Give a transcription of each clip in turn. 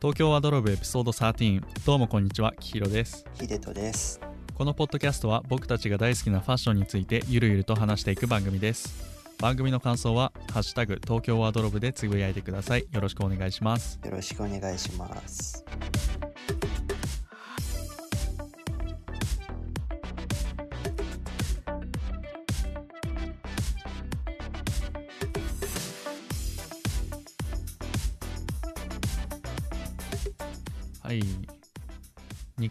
東京ワードローブエピソード13どうもこんにちはきひろです。秀人です。このポッドキャストは僕たちが大好きなファッションについてゆるゆると話していく番組です。番組の感想は「ハッシュタグ東京ワードローブ」でつぶやいてください。よろしくお願いします。よろしくお願いします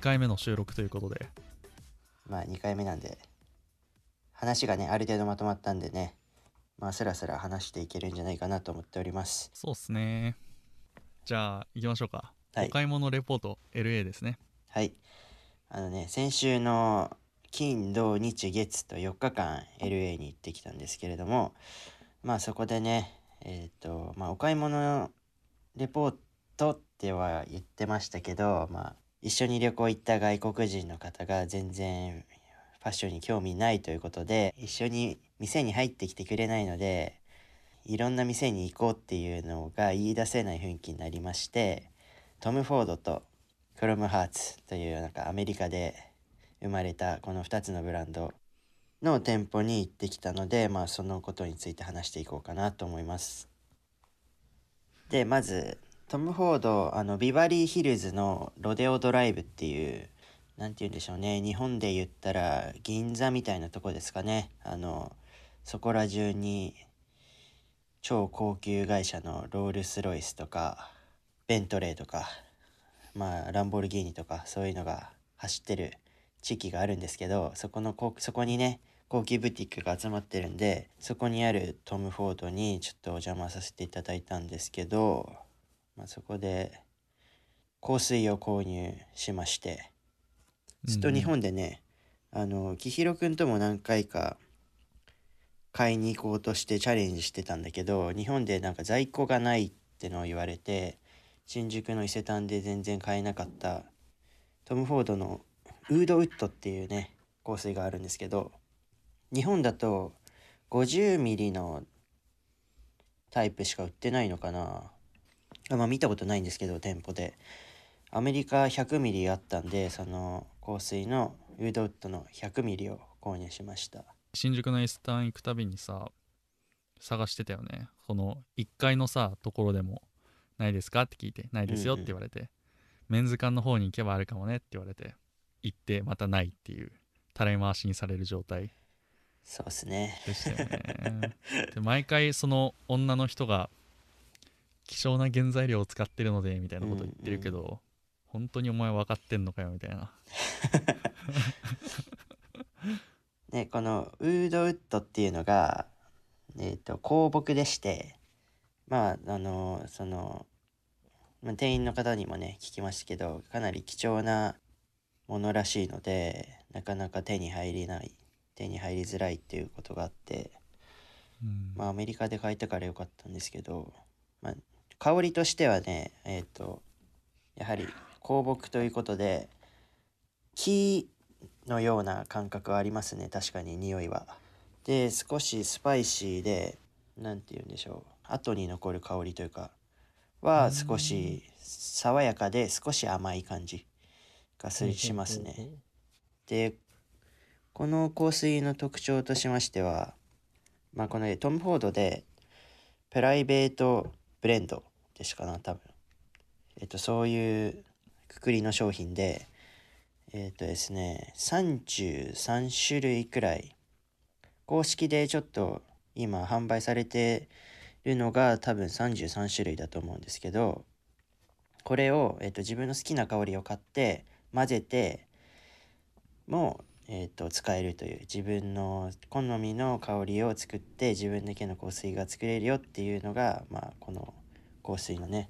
回目の収録ということで。まあ2回目なんで話がねある程度まとまったんでねまあスラスラ話していけるんじゃないかなと思っております。そうっすね。じゃあ行きましょうか、はい。お買い物レポート LA ですね。はい。あのね先週の金土日月と4日間 LA に行ってきたんですけれどもまあそこでねえっ、とまあお買い物レポートっては言ってましたけどまあ一緒に旅行行った外国人の方が全然ファッションに興味ないということで一緒に店に入ってきてくれないのでいろんな店に行こうっていうのが言い出せない雰囲気になりましてトム・フォードとクロムハーツというなんかアメリカで生まれたこの2つのブランドの店舗に行ってきたのでまあそのことについて話していこうかなと思います。でまずトム・フォードあのビバリーヒルズのロデオドライブっていうなんて言うんでしょうね。日本で言ったら銀座みたいなとこですかね。あのそこら中に超高級会社のロールス・ロイスとかベントレーとかまあランボルギーニとかそういうのが走ってる地域があるんですけどそこのこそこにね高級ブティックが集まってるんでそこにあるトム・フォードにちょっとお邪魔させていただいたんですけど、まあ、そこで香水を購入しましてずっと日本でね、あの紀弘くんとも何回か買いに行こうとしてチャレンジしてたんだけど日本でなんか在庫がないってのを言われて新宿の伊勢丹で全然買えなかったトム・フォードのウードウッドっていうね香水があるんですけど日本だと50ミリのタイプしか売ってないのかなあまあ見たことないんですけど店舗で。アメリカ100ミリあったんでその香水のウードウッドの100ミリを購入しました。新宿のエスタン行くたびにさ探してたよね。この1階のさところでも「ないですか?」って聞いて「ないですよ」って言われて、メンズ館の方に行けばあるかもねって言われて行ってまたないっていうたらい回しにされる状態。そうっすね。でしたよね。で毎回その女の人が希少な原材料を使ってるのでみたいなこと言ってるけど、本当にお前分かってんのかよみたいな。ねこのウードウッドっていうのがえっ、と香木でしてまああのその、まあ、店員の方にもね聞きましたけどかなり貴重なものらしいのでなかなか手に入りない手に入りづらいっていうことがあってうん。まあアメリカで買えたからよかったんですけど、まあ、香りとしてはねえっ、とやはり香木ということで木のような感覚はありますね確かに匂いは。で少しスパイシーで何て言うんでしょう後に残る香りというかは少し爽やかで少し甘い感じがすしますね。でこの香水の特徴としましてはまあこのトム・フォードでプライベートブレンドですかな多分。えっとそういうくくりの商品でえっとですね33種類くらい公式でちょっと今販売されてるのが多分33種類だと思うんですけどこれを、えっと自分の好きな香りを買って混ぜてもえー、と使えるという自分の好みの香りを作って自分だけの香水が作れるよっていうのが、まあ、この香水のね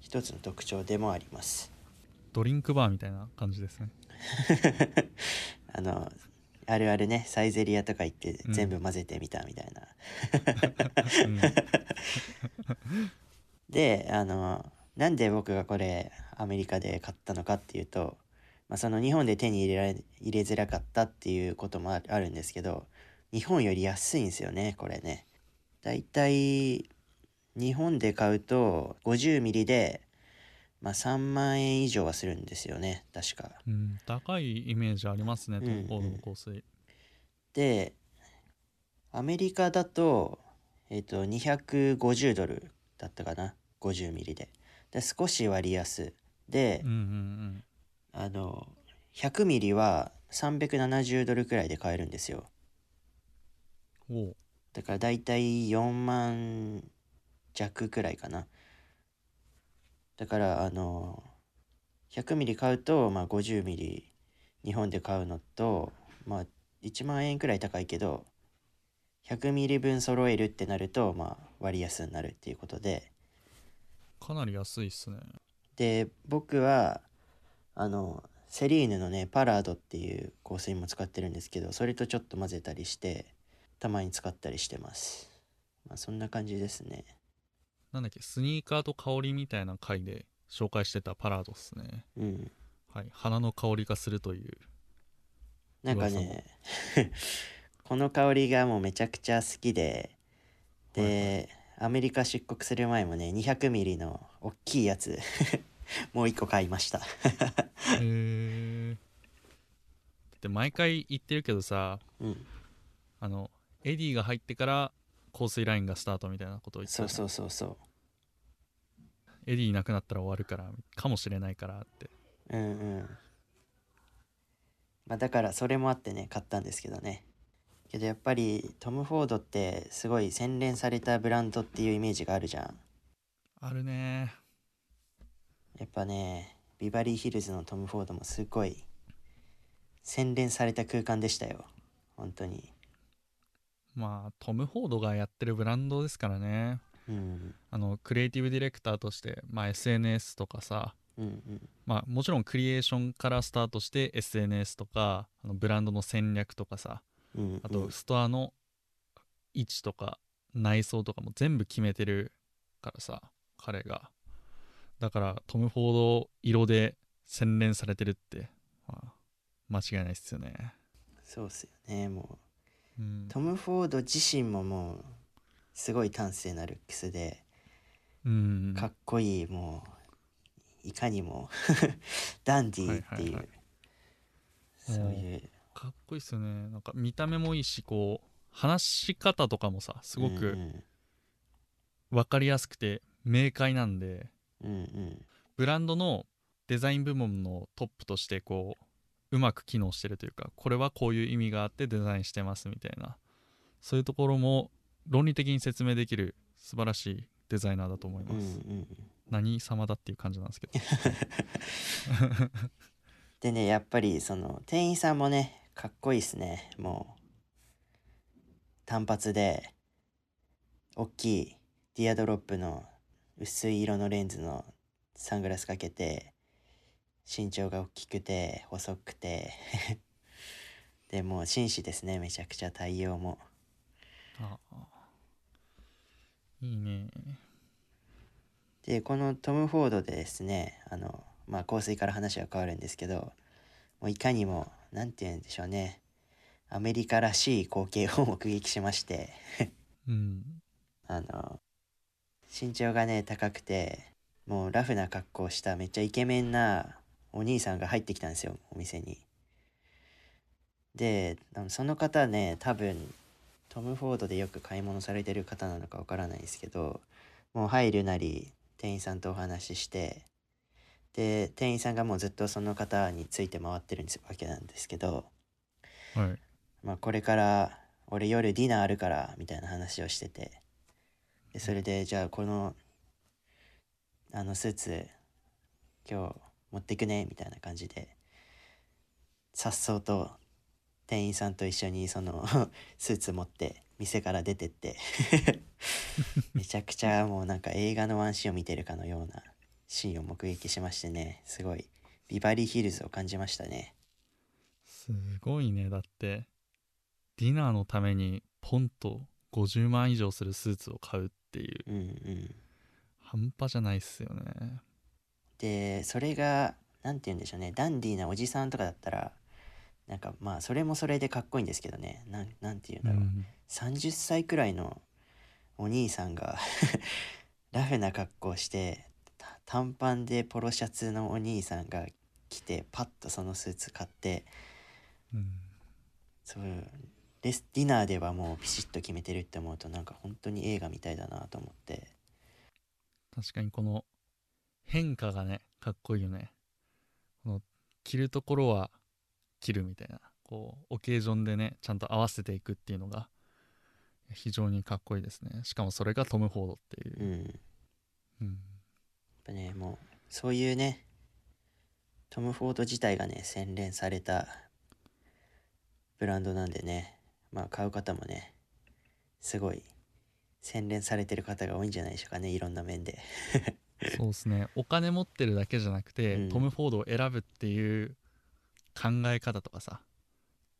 一つの特徴でもあります。ドリンクバーみたいな感じですね あのあるあるねサイゼリアとか行ってうん全部混ぜてみたみたいな。うん であのなんで僕がこれアメリカで買ったのかっていうと、まあ、その日本で手に入れられ入れづらかったっていうこともああるんですけど日本より安いんですよねこれね。だいたい日本で買うと50ミリでまあ3万円以上はするんですよね。確か。うん。高いイメージありますねうんトム・フォードの香水。でアメリカだとえっ、と250ドルだったかな。50ミリで。で少し割安。で、うんうんあの100ミリは370ドルくらいで買えるんですよ。だからだいたい4万弱くらいかな。だからあの100ミリ買うと、まあ、50ミリ日本で買うのとまあ1万円くらい高いけど100ミリ分揃えるってなるとまあ割安になるっていうことで。かなり安いっすね。で僕はあのセリーヌのねパラードっていう香水も使ってるんですけどそれとちょっと混ぜたりしてたまに使ったりしてます。まあそんな感じですねなんだっけスニーカーと香りみたいな回で紹介してたパラードっすね。うん。はい。花の香りがするという。なんかね この香りがもうめちゃくちゃ好きでで、アメリカ出国する前もね200ミリの大きいやつ もう一個買いました。へえだって毎回言ってるけどさうん。あのエディが入ってから香水ラインがスタートみたいなことを言ってそうそうそうそエディいなくなったら終わるからかもしれないからって。ううんうん。まあだからそれもあってね買ったんですけどね。けどやっぱりトム・フォードってすごい洗練されたブランドっていうイメージがあるじゃん。あるね。やっぱねビバリーヒルズのトム・フォードもすごい洗練された空間でしたよ。本当にまあトム・フォードがやってるブランドですからね。うん。あのクリエイティブディレクターとして、まあ、SNS とかさ、うんうん。まあ、もちろんクリエーションからスタートして SNS とかあのブランドの戦略とかさうんあとストアの位置とか内装とかも全部決めてるからさ彼が。だからトム・フォード色で洗練されてるって、まあ、間違いないっすよね。そうっすよねもううん。トム・フォード自身ももうすごい端正なルックスでうん。かっこいいもういかにも ダンディーっていう、はいはい。はいそういう。かっこいいっすよね。なんか見た目もいいしこう話し方とかもさすごうんく分かりやすくて明快なんで。うんうんうん。ブランドのデザイン部門のトップとしてこううまく機能してるというかこれはこういう意味があってデザインしてますみたいな。そういうところも論理的に説明できる素晴らしいデザイナーだと思いうんます、うん。何様だっていう感じなんですけど。でねやっぱりその店員さんもねかっこいいっすね。もう単発で大きいティアドロップの薄い色のレンズのサングラスかけて身長が大きくて細くて。でもう紳士ですね。めちゃくちゃ対応も。ああ。いいね。でこのトム・フォードでですねあのまあ香水から話は変わるんですけどもういかにも何て言うんでしょうね。アメリカらしい光景を目撃しまして。うん。あの身長がね高くてもうラフな格好をしためっちゃイケメンなお兄さんが入ってきたんですよお店に。でその方ね多分トム・フォードでよく買い物されてる方なのかわからないですけどもう入るなり店員さんとお話ししてで店員さんがもうずっとその方について回ってるんですわけなんですけどはい。まあ、これから俺夜ディナーあるからみたいな話をしててでそれでじゃあこのあのスーツ今日持ってくねみたいな感じでさっそうと店員さんと一緒にその スーツ持って店から出てって めちゃくちゃもうなんか映画のワンシーンを見てるかのようなシーンを目撃しましてねすごいビバリーヒルズを感じましたね。すごいね。だってディナーのためにポンと50万以上するスーツを買うっていう。うんうん。半端じゃないっすよねでそれが何て言うんでしょうね。ダンディーなおじさんとかだったらなんかまあそれもそれでかっこいいんですけどね。なんなんて言うんだろう、うん。30歳くらいのお兄さんが ラフな格好をしてた短パンでポロシャツのお兄さんが来てパッとそのスーツ買ってうん。そうレスディナーではもうピシッと決めてるって思うとなんか本当に映画みたいだなと思って。確かにこの変化がねかっこいいよね。この着るところは着るみたいな。こうオケージョンでねちゃんと合わせていくっていうのが非常にかっこいいですね。しかもそれがトム・フォードっていう。う、ん。やっうんぱねもうそういうねトム・フォード自体がね洗練されたブランドなんでねまあ買う方もねすごい洗練されてる方が多いんじゃないでしょうかねいろんな面でそうですね。お金持ってるだけじゃなくて、うん。トム・フォードを選ぶっていう考え方とかさ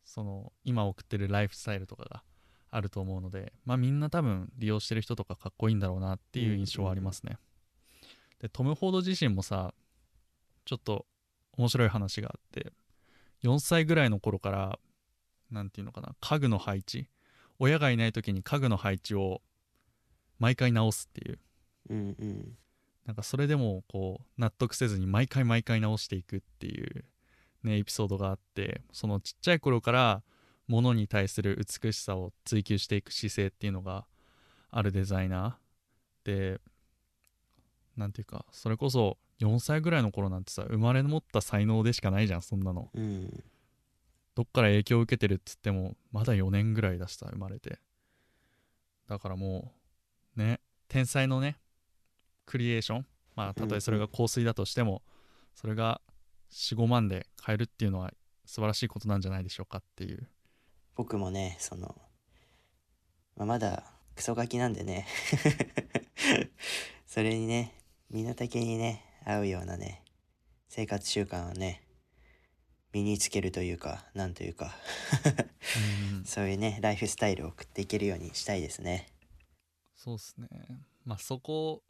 その今送ってるライフスタイルとかがあると思うのでまあみんな多分利用してる人とかかっこいいんだろうなっていう印象はありますね、でトム・フォード自身もさちょっと面白い話があって4歳ぐらいの頃からなんていうのかな家具の配置親がいない時に家具の配置を毎回直すっていう。うんうんなんかそれでもこう納得せずに毎回毎回直していくっていうねエピソードがあってそのちっちゃい頃から物に対する美しさを追求していく姿勢っていうのがあるデザイナー。でなんていうかそれこそ4歳ぐらいの頃なんてさ生まれ持った才能でしかないじゃんそんなの。うん。どっから影響を受けてるっつってもまだ4年ぐらいだしさ生まれて。だからもうね天才のねクリエーション。まあたとえそれが香水だとしてもそれが45万で買えるっていうのは素晴らしいことなんじゃないでしょうかっていう。僕もねその、まあ、まだクソガキなんでね。それにね身の丈にね合うようなね生活習慣をね身につけるというかなんというか。うん そういうねライフスタイルを送っていけるようにしたいですね。そうっすね。まあそこ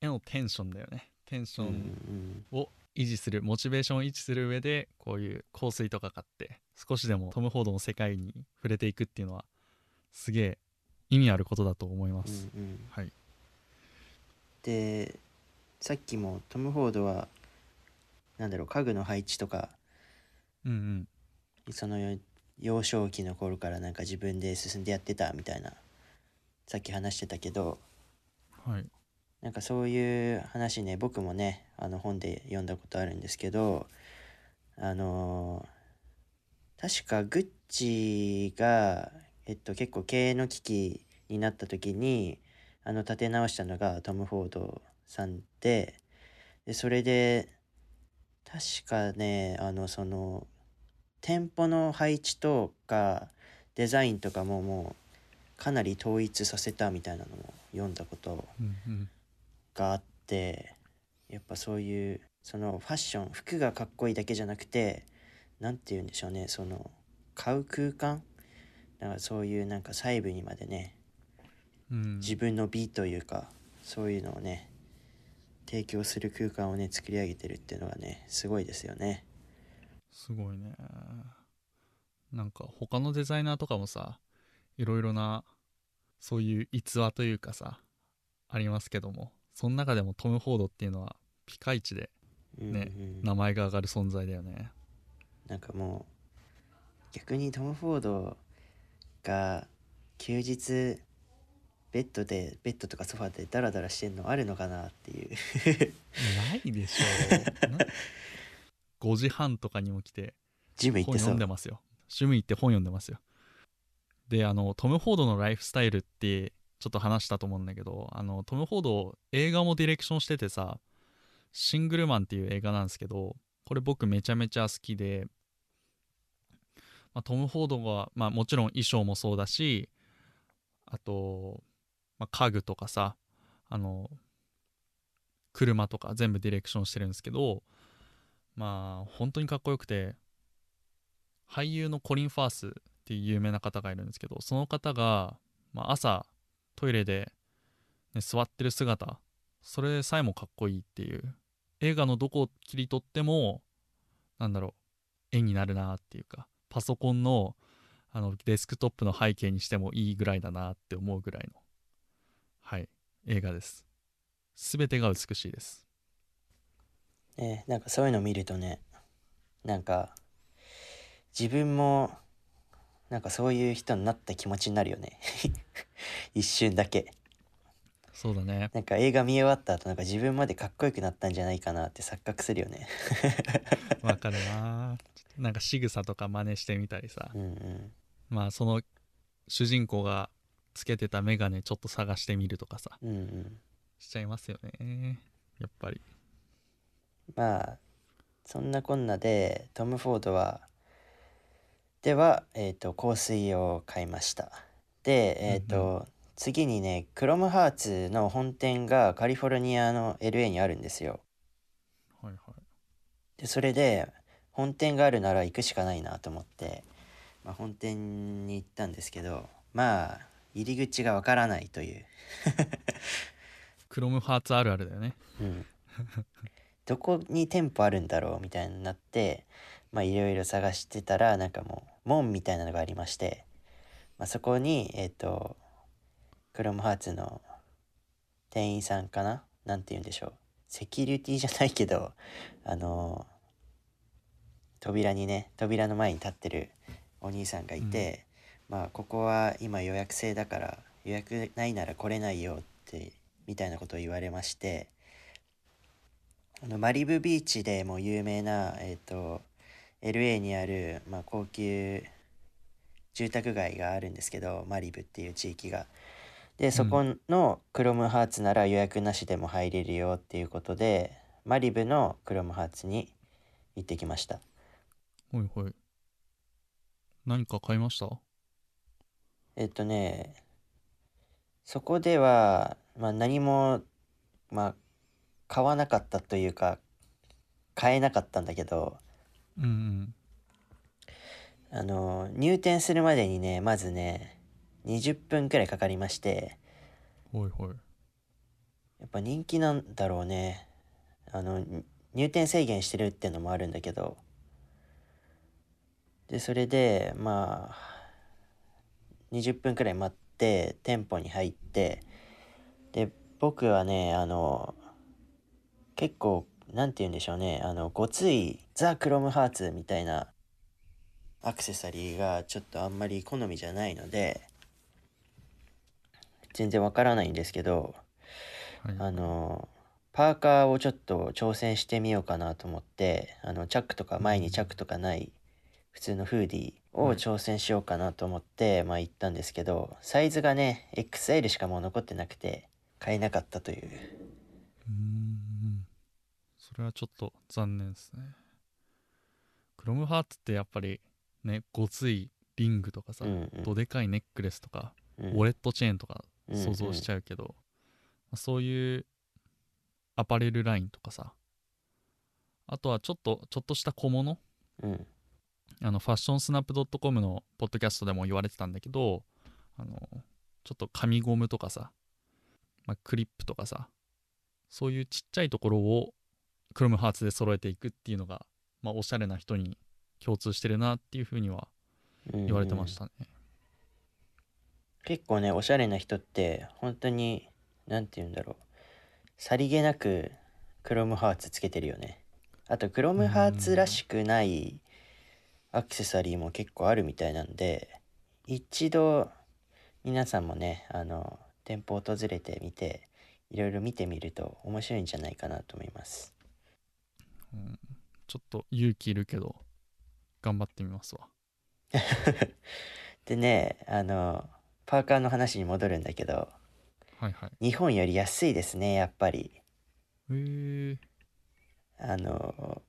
へのテンションだよね。テンションんを維持する。モチベーションを維持する上でこういう香水とか買って少しでもトム・フォードの世界に触れていくっていうのはすげえ意味あることだと思いまうす、んうん。はい。でさっきもトム・フォードはなんだろう家具の配置とかうんうん。その幼少期の頃からなんか自分で進んでやってたみたいなさっき話してたけどはいなんかそういう話ね僕もねあの本で読んだことあるんですけどあのー確かグッチが、えっと、結構経営の危機になった時にあの立て直したのがトム・フォードさんででそれで確かねあのその店舗の配置とかデザインとかももうかなり統一させたみたいなのも読んだことうんうん。があってやっぱそういうそのファッション服がかっこいいだけじゃなくて何て言うんでしょうねその買う空間？だからそういうなんか細部にまでねうん。自分の美というかそういうのをね提供する空間をね作り上げてるっていうのがねすごいですよね。すごいね。なんか他のデザイナーとかもさいろいろなそういう逸話というかさありますけどもその中でもトム・フォードっていうのはピカイチでねうんうん。名前が上がる存在だよね。なんかもう逆にトム・フォードが休日ベッドでベッドとかソファーでダラダラしてんのあるのかなっていう。ないでしょな5時半とかにも来て本ジム行ってそう。読んでますよ。趣味行って本読んでますよ。であのトム・フォードのライフスタイルってちょっと話したと思うんだけどあのトム・フォード映画もディレクションしててさ「シングルマン」っていう映画なんですけどこれ僕めちゃめちゃ好きで、まあ、トム・フォードが、まあ、もちろん衣装もそうだしあと、まあ、家具とかさあの車とか全部ディレクションしてるんですけどまあ本当にかっこよくて俳優のコリン・ファースっていう有名な方がいるんですけどその方が、まあ、朝トイレで、ね、座ってる姿それさえもかっこいいっていう。映画のどこを切り取ってもなんだろう絵になるなっていうかパソコンのあのデスクトップの背景にしてもいいぐらいだなって思うぐらいのはい映画です。全てが美しいです。ねなんかそういうの見るとねなんか自分もなんかそういう人になった気持ちになるよね。一瞬だけ。そうだね。なんか映画見終わった後なんか自分までかっこよくなったんじゃないかなって錯覚するよね。わかるななんか仕草とか真似してみたりさ。うんうん。まあその主人公がつけてたメガネちょっと探してみるとかさ。うんうん。しちゃいますよね。やっぱり。まあそんなこんなでトム・フォードはでは、えー、と香水を買いました。でえっ、と、次にねクロムハーツの本店がカリフォルニアの LA にあるんですよ。はいはい。でそれで本店があるなら行くしかないなと思って、まあ、本店に行ったんですけどまあ入り口がわからないという、クロムハーツあるあるだよね。うん、どこに店舗あるんだろうみたいになってまあいろいろ探してたらなんかもう門みたいなのがありまして、まあ、そこにえっ、とクロムハーツの店員さんかな？なんて言うんでしょう。セキュリティじゃないけどあの扉にね扉の前に立ってるお兄さんがいて、まあここは今予約制だから予約ないなら来れないよってみたいなことを言われましてあのマリブビーチでも有名な、えー、と LA にある、まあ、高級住宅街があるんですけどマリブっていう地域が。でそこのクロムハーツなら予約なしでも入れるよっていうことでマリブのクロムハーツに行ってきました。ほいほい何か買いました？えっとねそこでは、まあ、何も、まあ、買わなかったというか買えなかったんだけどあの入店するまでにねまずね20分くらいかかりましてほいほい。やっぱ人気なんだろうね。あのに入店制限してるってのもあるんだけど。でそれでまあ20分くらい待って店舗に入ってで僕はねあの結構なんて言うんでしょうね。あのごついザ・クロムハーツみたいなアクセサリーがちょっとあんまり好みじゃないので全然わからないんですけどはい。あのパーカーをちょっと挑戦してみようかなと思ってあのチャックとか前にチャックとかない普通のフーディーを挑戦しようかなと思って、まあ行ったんですけどサイズがね XL しかもう残ってなくて買えなかったという。うれはちょっと残念ですね。クロムハーツってやっぱりねごついリングとかさ、うんうん。どでかいネックレスとか、うん。ウォレットチェーンとかうん想像しちゃうけど、まあそういうアパレルラインとかさあとはちょっとちょっとした小物うん。あのファッションスナップ .com のポッドキャストでも言われてたんだけどあのちょっと紙ゴムとかさ、まあ、クリップとかさそういうちっちゃいところをクロムハーツで揃えていくっていうのが、まあ、おしゃれな人に共通してるなっていうふうにはうん言われてましたね。結構ねおしゃれな人って本当になんて言うんだろう。さりげなくクロムハーツつけてるよね。あとクロムハーツらしくないアクセサリーも結構あるみたいなんで一度皆さんもねあの店舗訪れてみていろいろ見てみると面白いんじゃないかなと思いますうん。ちょっと勇気いるけど頑張ってみますわ。でねあのパーカーの話に戻るんだけどはいはい。日本より安いですねやっぱり。へえあの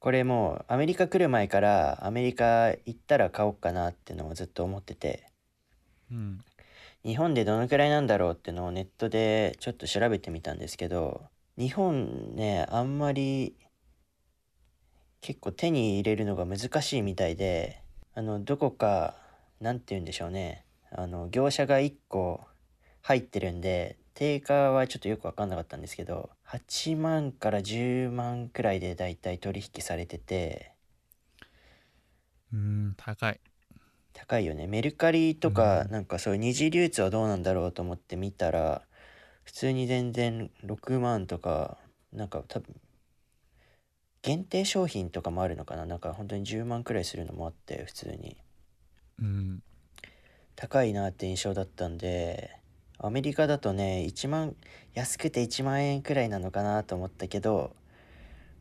これもうアメリカ来る前からアメリカ行ったら買おうかなってのをずっと思ってて。うん。日本でどのくらいなんだろうってのをネットでちょっと調べてみたんですけど日本ねあんまり結構手に入れるのが難しいみたいであのどこかなんて言うんでしょうね。あの業者が1個入ってるんで定価はちょっとよく分かんなかったんですけど8万から10万くらいでだいたい取引されてて。うん高い。高いよね。メルカリとかうん。なんかそういう二次流通はどうなんだろうと思って見たら普通に全然6万とかなんか多分限定商品とかもあるのかな？なんか本当に10万くらいするのもあって普通に。うん。高いなって印象だったんでアメリカだとね1万安くて1万円くらいなのかなと思ったけど、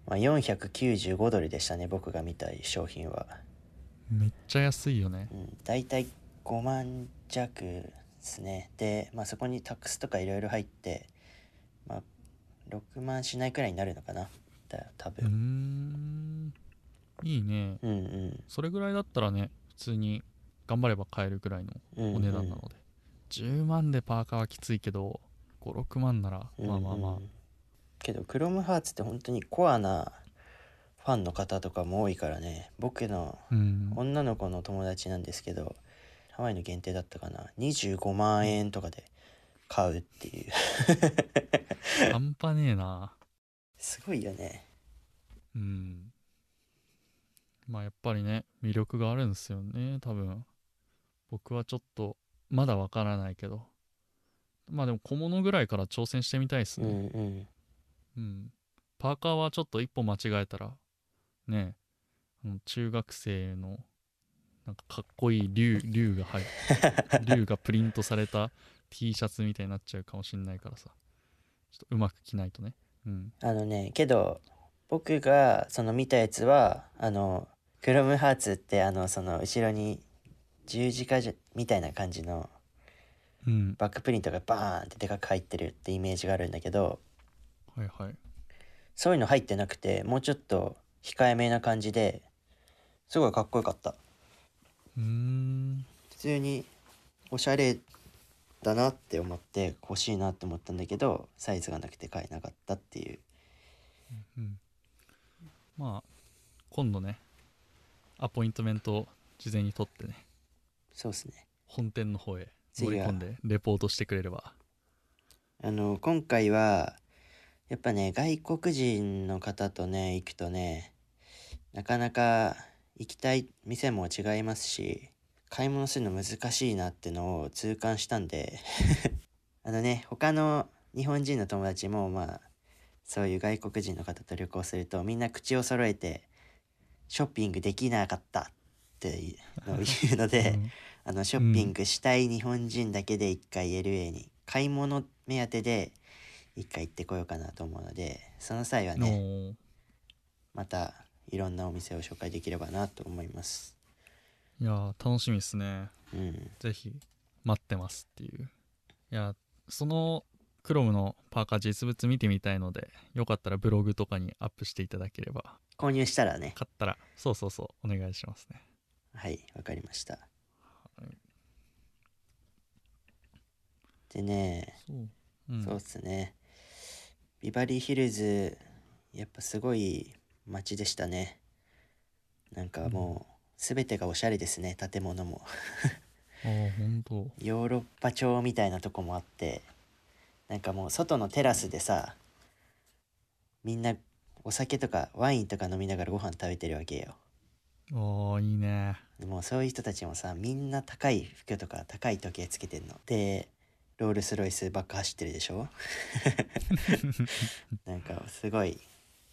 まあ、495ドルでしたね僕が見た商品は、めっちゃ安いよね。うん、大体5万弱ですね。で、まあ、そこにタックスとかいろいろ入って、まあ、6万しないくらいになるのかなだ多分。ん。いいね。うんうん。それぐらいだったらね普通に頑張れば買えるぐらいのうんうん。お値段なので、10万でパーカーはきついけど56万ならまあまあまあ、うんうんけどクロムハーツって本当にコアなファンの方とかも多いからね。僕のうん。女の子の友達なんですけどハワイの限定だったかな。25万円とかで買うっていう。半端ねえなすごいよね。うん。まあやっぱりね魅力があるんですよね多分。僕はちょっとまだわからないけど。まあでも小物ぐらいから挑戦してみたいですうんねうん。うん、パーカーはちょっと一歩間違えたらねあの中学生のなんかかっこいい竜竜が入 竜がプリントされた T シャツみたいになっちゃうかもしんないからさ。ちょっとうまく着ないとねうん。あのねけど僕がその見たやつはあのクロムハーツってあのその後ろに十字架じゃみたいな感じのうん。バックプリントがバーンってでかく入ってるってイメージがあるんだけどはいはい。そういうの入ってなくてもうちょっと控えめな感じですごいかっこよかった。うーん。普通におしゃれだなって思って欲しいなって思ったんだけどサイズがなくて買えなかったっていう。うんまあ今度ねアポイントメントを事前に取ってねそうっすね。本店の方へ乗り込んでレポートしてくれれば。あの今回はやっぱね外国人の方とね行くとねなかなか行きたい店も違いますし買い物するの難しいなってのを痛感したんで。あのね他の日本人の友達もまあそういう外国人の方と旅行するとみんな口を揃えてショッピングできなかったっていうのを言うので、うん。あのショッピングしたい日本人だけで一回 LA に買い物目当てで一回行ってこようかなと思うのでその際はねまたいろんなお店を紹介できればなと思いますいやー楽しみですね。うん。ぜひ待ってますっていう。いやそのクロムのパーカー実物見てみたいのでよかったらブログとかにアップしていただければ。購入したらね。買ったら。そうそうそうお願いしますね。はいわかりました。はい。でね、そう、うん、そうっすね。ビバリーヒルズやっぱすごい街でしたね。なんかもう全てがおしゃれですね建物も。ああ本当。ヨーロッパ調みたいなとこもあってなんかもう外のテラスでさみんなお酒とかワインとか飲みながらご飯食べてるわけよ。ああいいね。もうそういう人たちもさみんな高い服とか高い時計つけてんの。でロールスロイスばっか走ってるでしょ？なんかすごい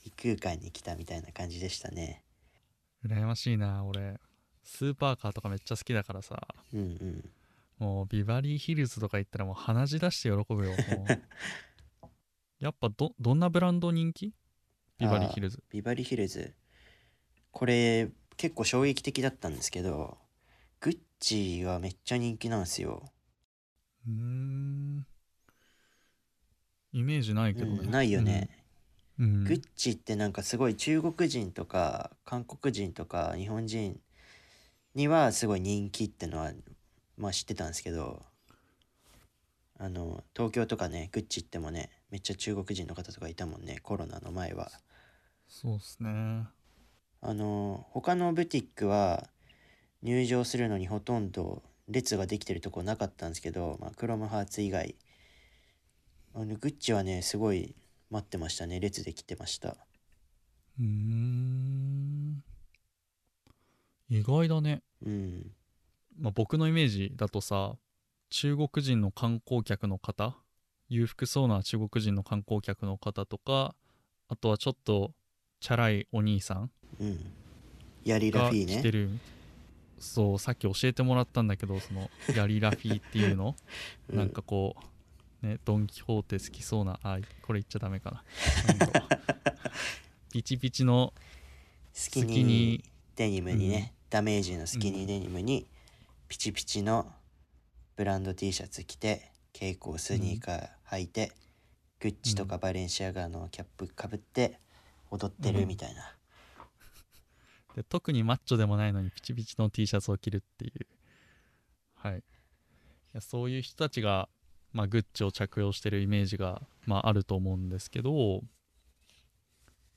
異空間に来たみたいな感じでしたね羨ましいな俺。スーパーカーとかめっちゃ好きだからさ。うんうん。もうビバリーヒルズとか行ったらもう鼻血出して喜ぶよ やっぱどどんなブランド人気？ビバリーヒルズ。ビバリーヒルズ。これ結構衝撃的だったんですけどグッチがめっちゃ人気なんですよ、うーん。イメージないけどね、うんないよね、うん、グッチってなんかすごい中国人とか韓国人とか日本人にはすごい人気ってのはまあ知ってたんですけどあの東京とかねグッチ行ってもねめっちゃ中国人の方とかいたもんねコロナの前は。そうっすね。あの他のブティックは入場するのにほとんど列ができてるとこなかったんですけど、まあ、クロムハーツ以外。あのグッチはねすごい待ってましたね。列で来てました。うーん。意外だね、うん。まあ、僕のイメージだとさ中国人の観光客の方裕福そうな中国人の観光客の方とかあとはちょっとチャラいお兄さんうん。ヤリラがフィーね。着てる。そうさっき教えてもらったんだけどそのヤリラフィーっていうの、うん。なんかこうねドン・キホーテ好きそうなあこれ言っちゃダメかな。ピチピチのスキニニーデニムにね、ダメージのスキニーデニムにピチピチのブランド T シャツ着て蛍光スニーカー履いて、グッチとかバレンシアガのキャップかぶって踊ってるみたいな、で特にマッチョでもないのにピチピチの T シャツを着るっていう。はい。いやそういう人たちが、まあ、グッチを着用してるイメージが、まあ、あると思うんですけど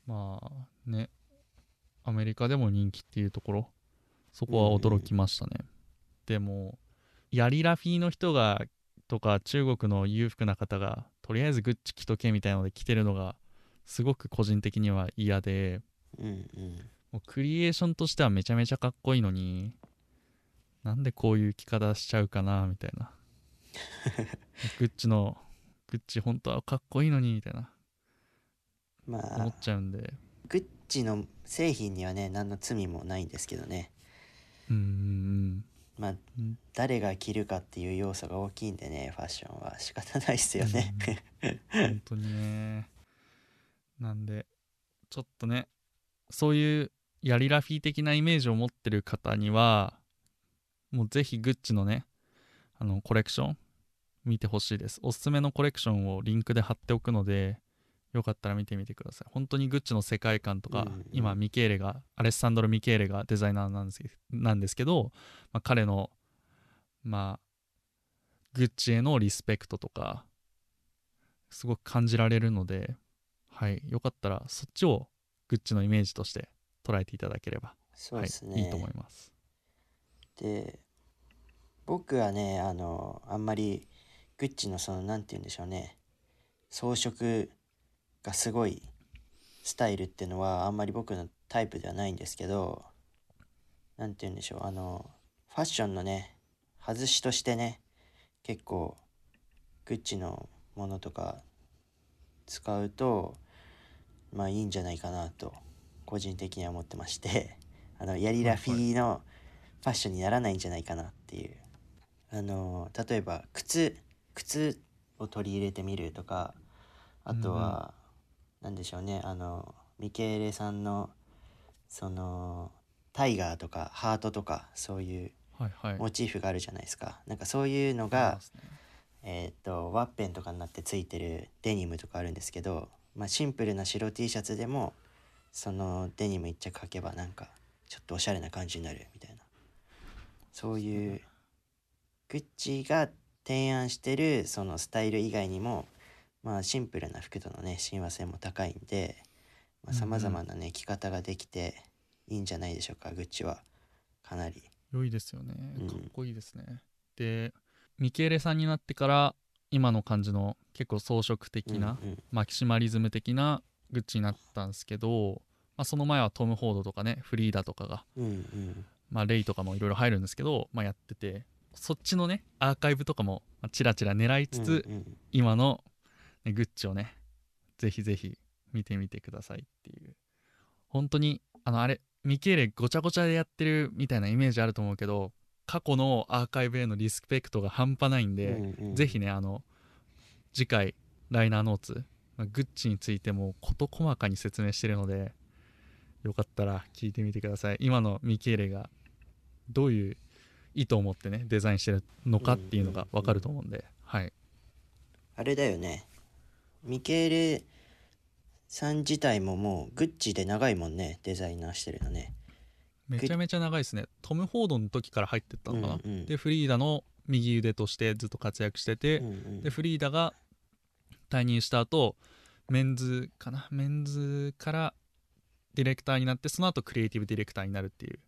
まあねアメリカでも人気っていうところそこは驚きましたね、でもヤリラフィーの人がとか中国の裕福な方がとりあえずグッチ着とけみたいなので着てるのがすごく個人的には嫌でうんうん。もうクリエーションとしてはめちゃめちゃかっこいいのになんでこういう着方しちゃうかなみたいな グッチのグッチ本当はかっこいいのにみたいな。ま思っあちゃうんで。グッチの製品にはね何の罪もないんですけどね。うんうんまあうん。誰が着るかっていう要素が大きいんでねファッションは。仕方ないですよね、本当にね。なんでちょっとねそういうヤリラフィー的なイメージを持ってる方にはもうぜひグッチのねあのコレクション見てほしいです。おすすめのコレクションをリンクで貼っておくのでよかったら見てみてください。本当にグッチの世界観とか、うんうん。今ミケーレがアレッサンドロ・ミケーレがデザイナーなんですけなんですけど、まあ、彼のまあグッチへのリスペクトとかすごく感じられるのではいよかったらそっちをグッチのイメージとして捉えていただければそうですね、はい、いいと思います。で僕はねあのあんまりグッチのそのなんて言うんでしょうね。装飾がすごいスタイルっていうのはあんまり僕のタイプではないんですけどなんて言うんでしょう。あのファッションのね外しとしてね結構グッチのものとか使うとまあいいんじゃないかなと個人的には思ってまして あのヤリラフィーのファッションにならないんじゃないかなっていう。あの例えば靴靴を取り入れてみるとかあとは、なんでしょうねあのミケーレさんのそのタイガーとかハートとかそういうはいはい。モチーフがあるじゃないですか。なんかそういうのがね。えーっとワッペンとかになってついてるデニムとかあるんですけど、まあ、シンプルな白 T シャツでもそのデニム一着履けばなんかちょっとおしゃれな感じになるみたいな。そういうグッチが提案してるそのスタイル以外にもまあシンプルな服とのね親和性も高いんでさまざ、まなね着方ができていいんじゃないでしょうかグッチは。かなり。良いですよね。うん。かっこいいですね、でミケーレさんになってから今の感じの結構装飾的な、うんうん。マキシマリズム的なグッチになったんですけど、まあ、その前はトム・フォードとかねフリーダとかが、うんうん。まあ、レイとかもいろいろ入るんですけど、まあ、やっててそっちのねアーカイブとかもまあチラチラ狙いつつ、うんうん。今の、ね、グッチをねぜひぜひ見てみてくださいっていう。本当にあのあれミケーレごちゃごちゃでやってるみたいなイメージあると思うけど過去のアーカイブへのリスペクトが半端ないんで、うんうん。ぜひねあの次回ライナーノーツまあグッチについても事細かに説明してるのでよかったら聞いてみてください。今のミケーレがどういう意図を持ってねデザインしてるのかっていうのが分かると思うんで、はい。あれだよね。ミケーレさん自体ももうグッチで長いもんねデザイナーしてるのね。めちゃめちゃ長いですね。トム・フォードの時から入ってったのかな、うんうんでフリーダの右腕としてずっと活躍してて、うんうん。でフリーダが退任した後メンズかな？メンズからディレクターになってその後クリエイティブディレクターになるっていう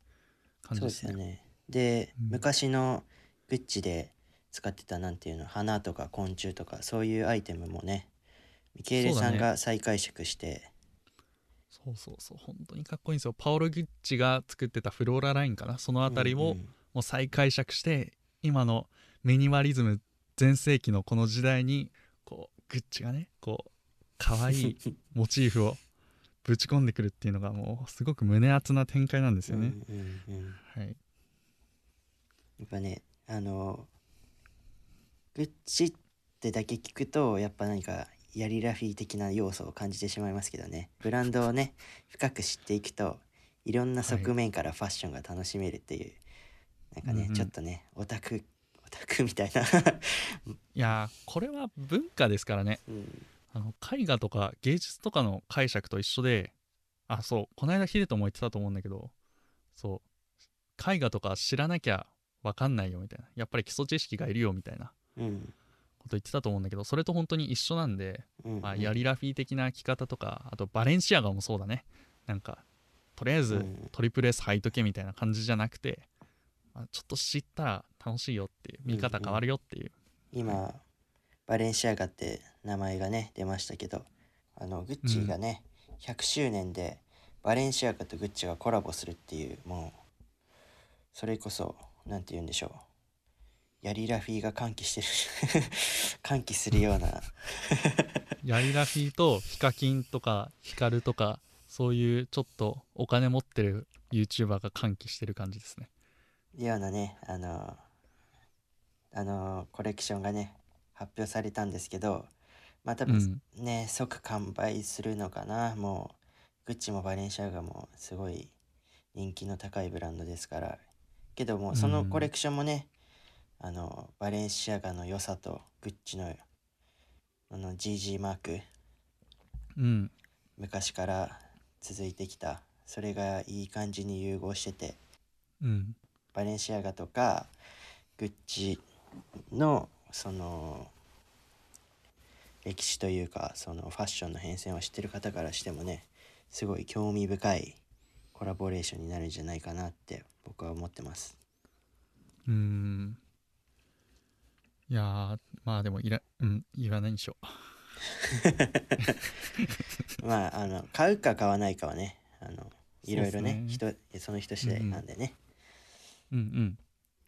感じそうですすよねで、うん。昔のグッチで使ってたなんていうの花とか昆虫とかそういうアイテムもねミケーレさんが再解釈して。そうそうそう本当にかっこいいんですよ。パオロ・グッチが作ってたフローララインかな。そのあたりをうんうん。もう再解釈して今のミニマリズム全盛期のこの時代にこうグッチがねこう可愛い モチーフをぶち込んでくるっていうのがもうすごく胸熱な展開なんですよね、うんうんうん。はいやっぱねあのグッチってだけ聞くとやっぱ何かヤリラフィー的な要素を感じてしまいますけどね。ブランドをね 深く知っていくといろんな側面からファッションが楽しめるっていう、なんかね、うんうん。ちょっとねオタクオタクみたいな、いやーこれは文化ですからね。うん、あの絵画とか芸術とかの解釈と一緒であそうこの間ヒデトも言ってたと思うんだけどそう絵画とか知らなきゃ分かんないよみたいな。やっぱり基礎知識がいるよみたいなうんこと言ってたと思うんだけどそれと本当に一緒なんで、うん。まあ、ヤリラフィー的な着方とかあとバレンシアガもそうだね。なんかとりあえずうん。トリプル S 履いとけみたいな感じじゃなくて、まあちょっと知ったら楽しいよっていう見方変わるよっていう、今バレンシアガって名前がね出ましたけどあのグッチがね、100周年でバレンシアガとグッチがコラボするっていうもうそれこそなんて言うんでしょう。ヤリラフィーが歓喜してる。歓喜するような。ヤリラフィーとヒカキンとかヒカルとかそういうちょっとお金持ってる YouTuber が歓喜してる感じですね。ようなねあのあのコレクションがね発表されたんですけどまあ多分ね、即完売するのかな。もうグッチもバレンシアガもすごい人気の高いブランドですからけどもそのコレクションもね、あのバレンシアガの良さとグッチのあの GG マーク。うん。昔から続いてきた。それがいい感じに融合してて。うん。バレンシアガとかグッチのその歴史というかそのファッションの変遷を知ってる方からしてもねすごい興味深いコラボレーションになるんじゃないかなって僕は思ってます。うーん。いやーまあでもいら,、うん、いらないんでしょ まああの買うか買わないかはねあのいろいろねそうっ人その人次第なんでね、うんうん。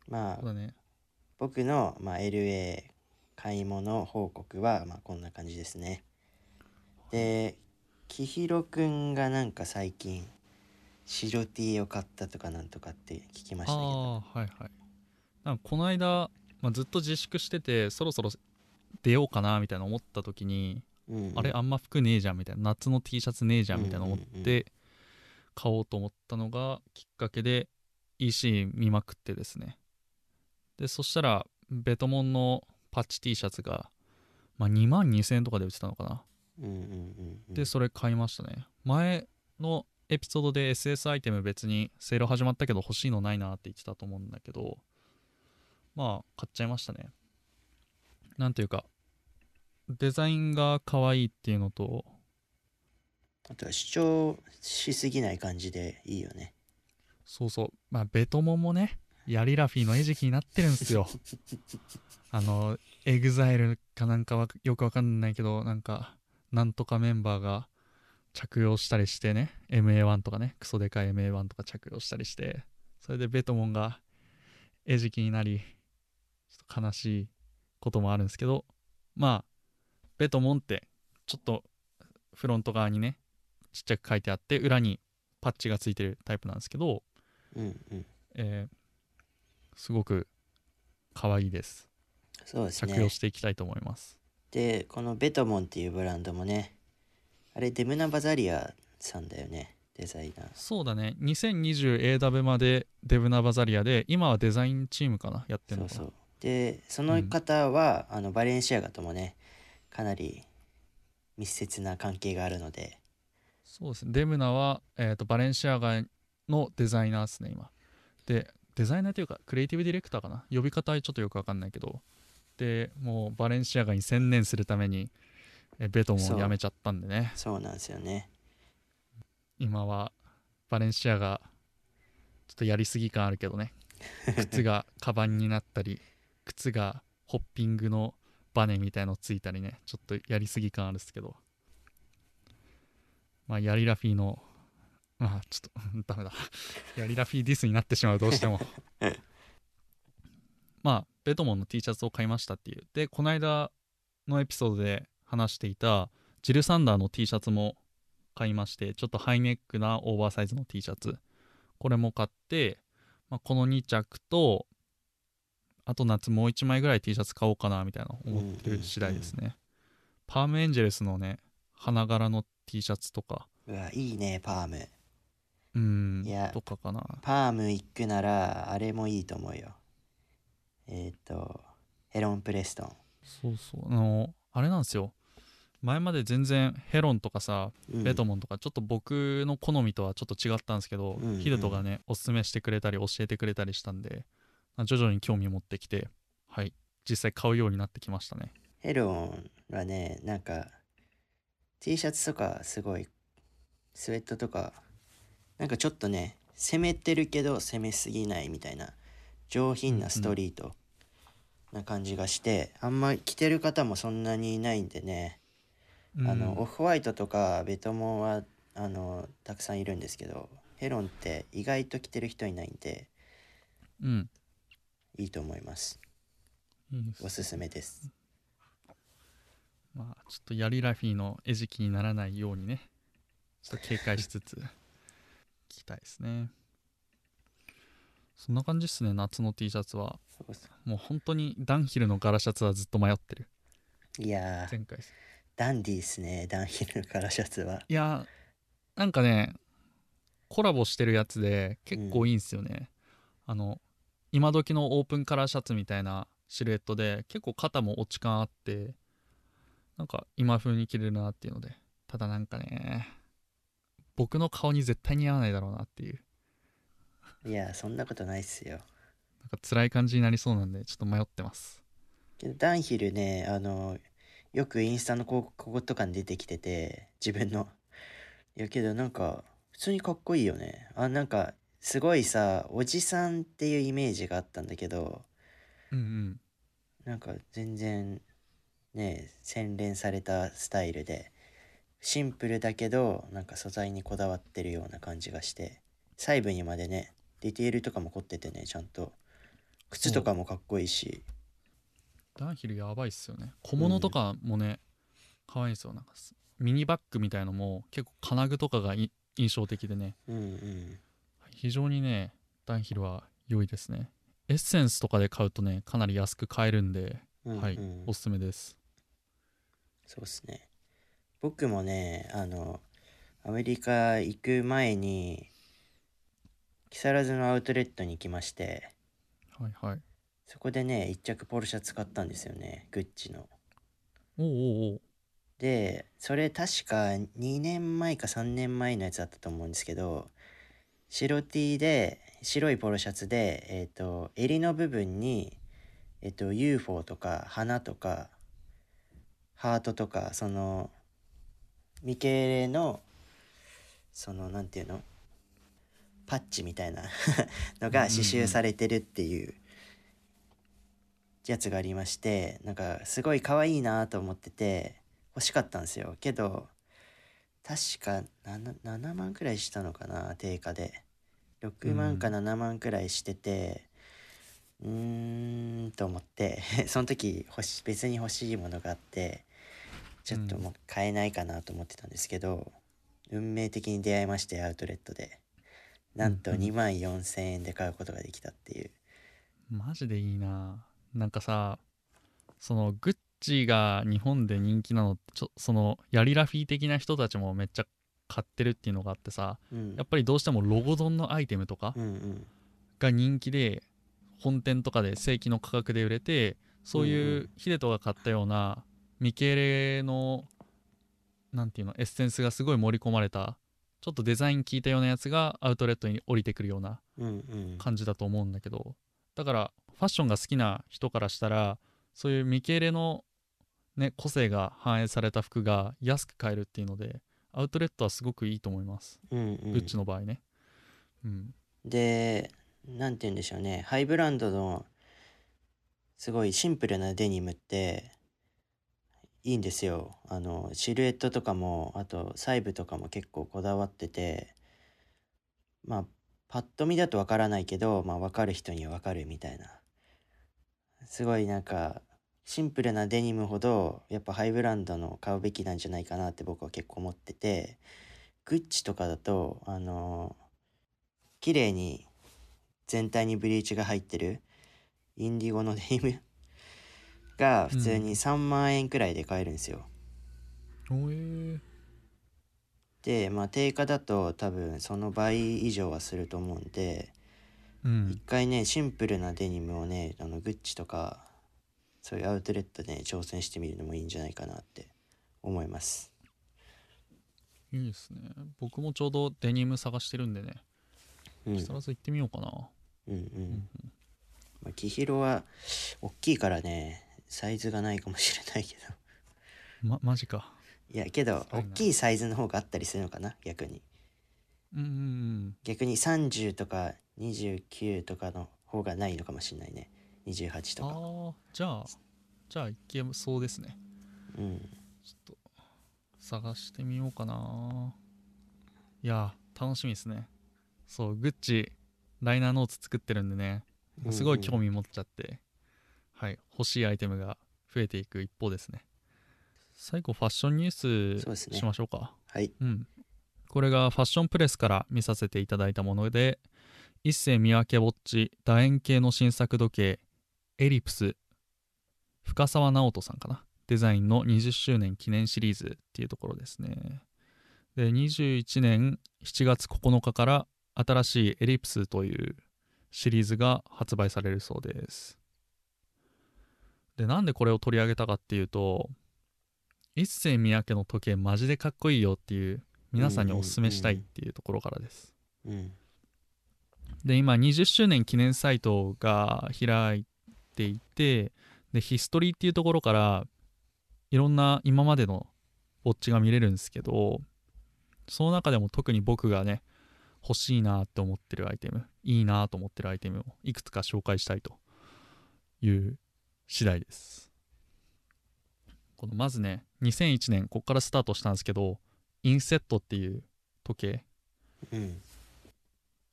まあそうだね。僕の、まあ、LA 買い物報告は、まあ、こんな感じですね。で、きひろくんがなんか最近、白 T を買ったとかなんとかって聞きましたけど。はいはい。なんかこの間、まあ、ずっと自粛しててそろそろ出ようかなみたいな思った時に、うんうん。あれあんま服ねえじゃんみたいな夏の T シャツねえじゃんみたいな思って買おうと思ったのがきっかけで EC 見まくってですね。でそしたらベトモンのパッチ T シャツが、まあ、2万2000円とかで売ってたのかな。うんうんうんうん。でそれ買いましたね。前のエピソードで SS アイテム別にセール始まったけど欲しいのないなって言ってたと思うんだけどまあ買っちゃいましたね。なんていうかデザインが可愛いっていうのとあとは主張しすぎない感じでいいよね。そうそう。まあヴェトモンもね。ヤリラフィーの餌食になってるんですよ。あのエグザイルかなんかはよくわかんないけどなんかなんとかメンバーが着用したりしてね MA1 とかねクソでかい MA1 とか着用したりしてそれでヴェトモンが餌食になりちょっと悲しいこともあるんですけどまあベトモンってちょっとフロント側にねちっちゃく書いてあって裏にパッチがついてるタイプなんですけどうんうん。えーすごく可愛いですそうですね着用。していきたいと思います、で、このベトモンっていうブランドもね、あれデムナ・バザリアさんだよね、デザイナー。そうだね。2020AW までデブナバザリアで今はデザインチームかな？やってるのかな？そうそう。でその方は、あのバレンシアガともねかなり密接な関係があるので。そうです。ねデブナは、えー、とバレンシアガのデザイナーですね今。でデザイナーというかクリエイティブディレクターかな？呼び方はちょっとよくわかんないけど。でもうバレンシアガに専念するためにえベトモンを辞めちゃったんでね。そうなんですよね。今はバレンシアガちょっとやりすぎ感あるけどね。靴がカバンになったり 靴がホッピングのバネみたいのついたりね。ちょっとやりすぎ感あるっすけど。まあヤリラフィーのまあちょっとダメだ。ヤリラフィー ディスになってしまうどうしても。まあベトモンの T シャツを買いましたっていう。でこの間のエピソードで話していたジル・サンダーの T シャツも買いましてちょっとハイネックなオーバーサイズの T シャツ。これも買って、まあ、この2着とあと夏もう1枚ぐらい T シャツ買おうかなみたいな思ってる次第ですね、パームエンジェルスのね花柄の T シャツとか。うわいいねパーム。うんいやとかかな。パーム行くならあれもいいと思うよ。えっ、とヘロン・プレストン。そうそう。あのあれなんですよ前まで全然ヘロンとかさうん。ベトモンとかちょっと僕の好みとはちょっと違ったんですけど、うんうん。ヒデトがねおすすめしてくれたり教えてくれたりしたんでまあ徐々に興味持ってきてはい。実際買うようになってきましたね。ヘロンはねなんか T シャツとかすごいスウェットとかなんかちょっとね攻めてるけど攻めすぎないみたいな上品なストリートな感じがして、あんま着てる方もそんなにいないんでね、あのオフホワイトとかベトモンはあのたくさんいるんですけどヘロンって意外と着てる人いないんでうん。いいと思います。おすすめです。まあちょっとヤリラフィーの餌食にならないようにねちょっと警戒しつつ聞きたいですね。そんな感じっすね夏の T シャツは。もう本当にダンヒルの柄シャツはずっと迷ってる。ういやー。前回ダンディーっすねダンヒルからシャツは。いやなんかねコラボしてるやつで結構いいんすよね、あの今時のオープンカラーシャツみたいなシルエットで結構肩も落ち感あってなんか今風に着れるなっていうのでただなんかね僕の顔に絶対似合わないだろうなっていう。いやそんなことないっすよ。なんか辛い感じになりそうなんでちょっと迷ってます。けどダンヒルねあのよくインスタの広告とかに出てきてて自分の。いやけどなんか普通にかっこいいよね。あなんかすごいさおじさんっていうイメージがあったんだけどうんうん。なんか全然ね洗練されたスタイルでシンプルだけどなんか素材にこだわってるような感じがして細部にまでねディテールとかも凝っててねちゃんと。靴とかもかっこいいしダンヒルやばいっすよね。小物とかもね、可愛いですよな。んかすミニバッグみたいのも結構金具とかがい印象的でね。うんうん。非常にねダンヒルは良いですね。エッセンスとかで買うとねかなり安く買えるんで、うんうん、はいおすすめです。そうっすね。僕もねあのアメリカ行く前に木更津のアウトレットに行きまして。はいはいそこでね一着ポルシャ使ったんですよねグッチの。おうおうおう。でそれ確か2年前か3年前のやつだったと思うんですけど白 T で白いポロシャツで、えっと襟の部分に、えっと UFO とか花とかハートとかそのミケレのそのなんていうの？パッチみたいな のが刺繍されてるっていうやつがありましてなんかすごい可愛いなと思ってて欲しかったんですよ。けど確か 7, 7万くらいしたのかな定価で。6万かうん。7万くらいしててうーんと思って。その時欲し別に欲しいものがあってちょっともう買えないかなと思ってたんですけど、運命的に出会いましてアウトレットで。なんとうんうん。2万4,000円で買うことができたっていう。マジでいいななんかさそのグッチが日本で人気なのちょそのヤリラフィー的な人たちもめっちゃ買ってるっていうのがあってさうん。やっぱりどうしてもロゴドンのアイテムとかが人気で本店とかで正規の価格で売れてそううんいううヒデトが買ったようなミケレのなんていうのエッセンスがすごい盛り込まれたちょっとデザイン効いたようなやつがアウトレットに降りてくるような感じだと思うんだけどだからファッションが好きな人からしたらそういうミケレの、ね、個性が反映された服が安く買えるっていうのでアウトレットはすごくいいと思います、うんうん。グッチの場合ね。うん。でなんて言うんでしょうね。ハイブランドのすごいシンプルなデニムっていいんですよ。あのシルエットとかもあと細部とかも結構こだわっててまあパッと見だとわからないけどまあわかる人にはわかるみたいなすごいなんかシンプルなデニムほどやっぱハイブランドの買うべきなんじゃないかなって僕は結構思っててグッチとかだとあの綺麗に全体にブリーチが入ってるインディゴのデニム が普通に3万円くらいで買えるんですよ、おえー、でまあ定価だと多分その倍以上はすると思うんでうん一回ねシンプルなデニムをねあのグッチとかそういうアウトレットで、ね、挑戦してみるのもいいんじゃないかなって思います。いいですね。僕もちょうどデニム探してるんでね。うん。木更津行ってみようかな。うんううんん。まあ、キヒロは大きいからねサイズがないかもしれないけど。まマジか。いやけど大きいサイズの方があったりするのかな逆に。うんうんうん。逆に30とか29とかの方がないのかもしれないね。28とか。ああじゃあじゃあいけそうですね。うん。ちょっと探してみようかな。いや楽しみですね。そうグッチライナーノーツ作ってるんでね。すごい興味持っちゃって、はい欲しいアイテムが増えていく一方ですね。最後ファッションニュースしましょうか。はい。うん、これがファッションプレスから見させていただいたもので一世三宅ウォッチ楕円形の新作時計エリプス。深澤直人さんかな。デザインの20周年記念シリーズっていうところですね。で21年7月9日から新しいエリプスというシリーズが発売されるそうです。でなんでこれを取り上げたかっていうと一世三宅の時計マジでかっこいいよっていう皆さんにおすすめしたいっていうところからです。うん。で今20周年記念サイトが開いていてでヒストリーっていうところからいろんな今までのウォッチが見れるんですけどその中でも特に僕がね欲しいなって思ってるアイテムいいなと思ってるアイテムをいくつか紹介したいという次第です。このまずね2001年ここからスタートしたんですけどインセットっていう時計。うん。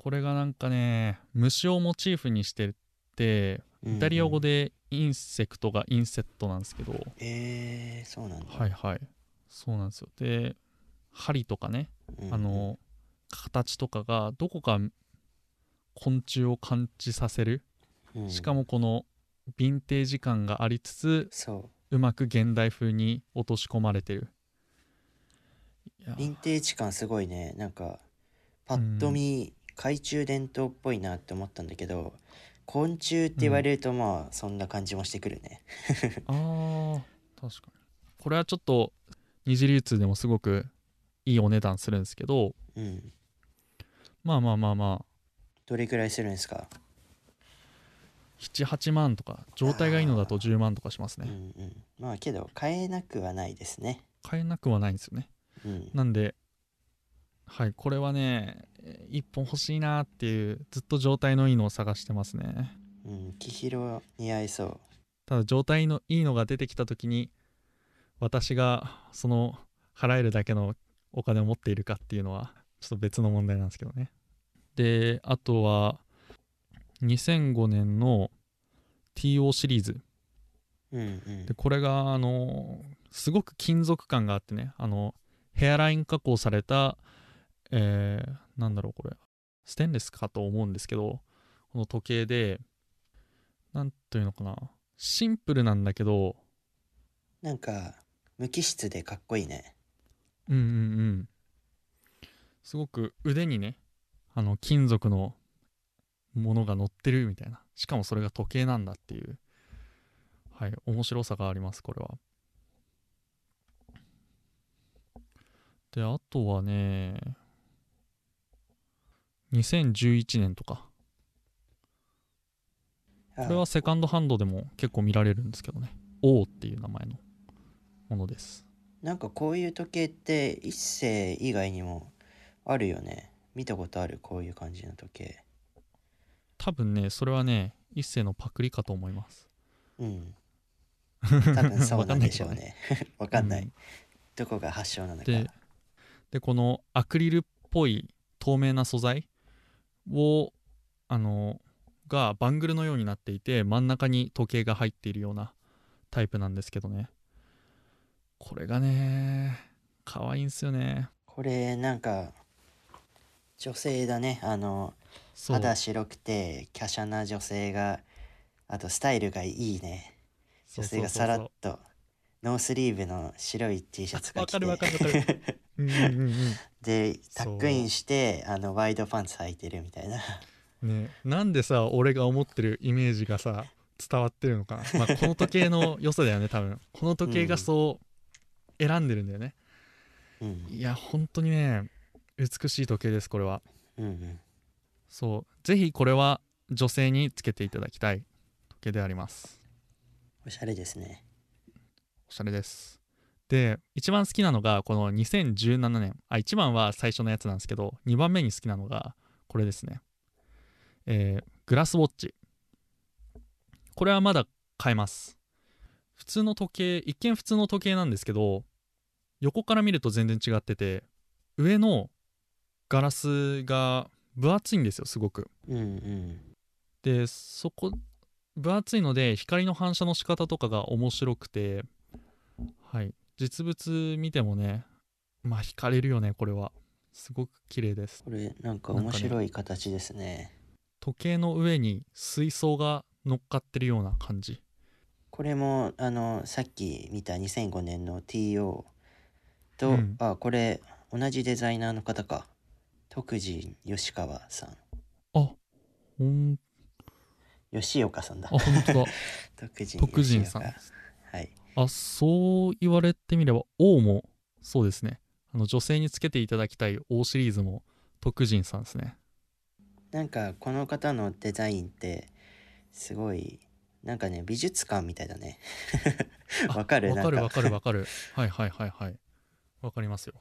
これがなんかね虫をモチーフにしててうんイタリア語で insect がインセットなんですけど、えー、そうなんだ、はいはい。そうなんですよ。で針とかねうんあの形とかがどこか昆虫を感じさせる。うん。しかもこのヴィンテージ感がありつつそう。まく現代風に落とし込まれてる。ヴィンテージ感すごいね。なんかパッと見、懐中電灯っぽいなって思ったんだけど昆虫って言われるとまあそんな感じもしてくるね、あー確かに。これはちょっと二次流通でもすごくいいお値段するんですけどうん。まあまあまあまあ。どれくらいするんですか、78万とか状態がいいのだとあ10万とかしますうんねうん。まあけど買えなくはないですね。買えなくはないんですよね。うん。なんではいこれはね1本欲しいなっていうずっと状態のいいのを探してますね。うんキヒロ似合いそう。ただ状態のいいのが出てきた時に私がその払えるだけのお金を持っているかっていうのはちょっと別の問題なんですけどね。であとは2005年の TO シリーズ。うんうん。でこれがあのすごく金属感があってねあのヘアライン加工されたえーなんだろうこれ。ステンレスかと思うんですけどこの時計でなんというのかな。シンプルなんだけどなんか無機質でかっこいいね。うんうんうん。すごく腕にねあの金属のものが乗ってるみたいな。しかもそれが時計なんだっていう。はい面白さがありますこれは。であとはね2011年とか。これはセカンドハンドでも結構見られるんですけどね。O っていう名前のものです。なんかこういう時計って一世以外にもあるよね。見たことある？こういう感じの時計。多分ねそれはね一世のパクリかと思います。うん。多分そうなんでしょうわかんないね。わかんない、うん。どこが発祥なのか。ででこのアクリルっぽい透明な素材をあのがバングルのようになっていて真ん中に時計が入っているようなタイプなんですけどね。これがね可愛いんですよね。これなんか女性だね。あの肌白くて華奢な女性があとスタイルがいいね。女性がさらっとノースリーブの白い T シャツが着て。わかるわかるわかる うんうんうんでタックインしてあのワイドパンツ履いてるみたいな。うんね。なんでさ俺が思ってるイメージがさ伝わってるのかな、まあ、この時計の良さだよね 多分。この時計がそう選んでるんだよね、うん。いや本当にね美しい時計ですこれは。うんうん。そう。ぜひこれは女性につけていただきたい時計であります。おしゃれですね。おしゃれですで一番好きなのがこの2017年。あ1番は最初のやつなんですけど2番目に好きなのがこれですね。えーグラスウォッチ。これはまだ買えます。普通の時計一見普通の時計なんですけど横から見ると全然違ってて上のガラスが分厚いんですよすごく。うんうん。でそこ分厚いので光の反射の仕方とかが面白くてはい実物見てもねまあ惹かれるよねこれは。すごく綺麗です。これなんか面白い形ですね。時計の上に水槽が乗っかってるような感じ。これもあのさっき見た2005年の TO と、うん。あこれ同じデザイナーの方か。徳次吉川さん。あほん。吉岡さんだ。あ本当だ。徳次さん。岡。はいあそう言われてみれば王もそうですね。あの女性につけていただきたい王シリーズも徳人さんですね。なんかこの方のデザインってすごいなんかね美術館みたいだね。あわかる？わかるわかるわかる。はいはいはいはい。わかりますよ。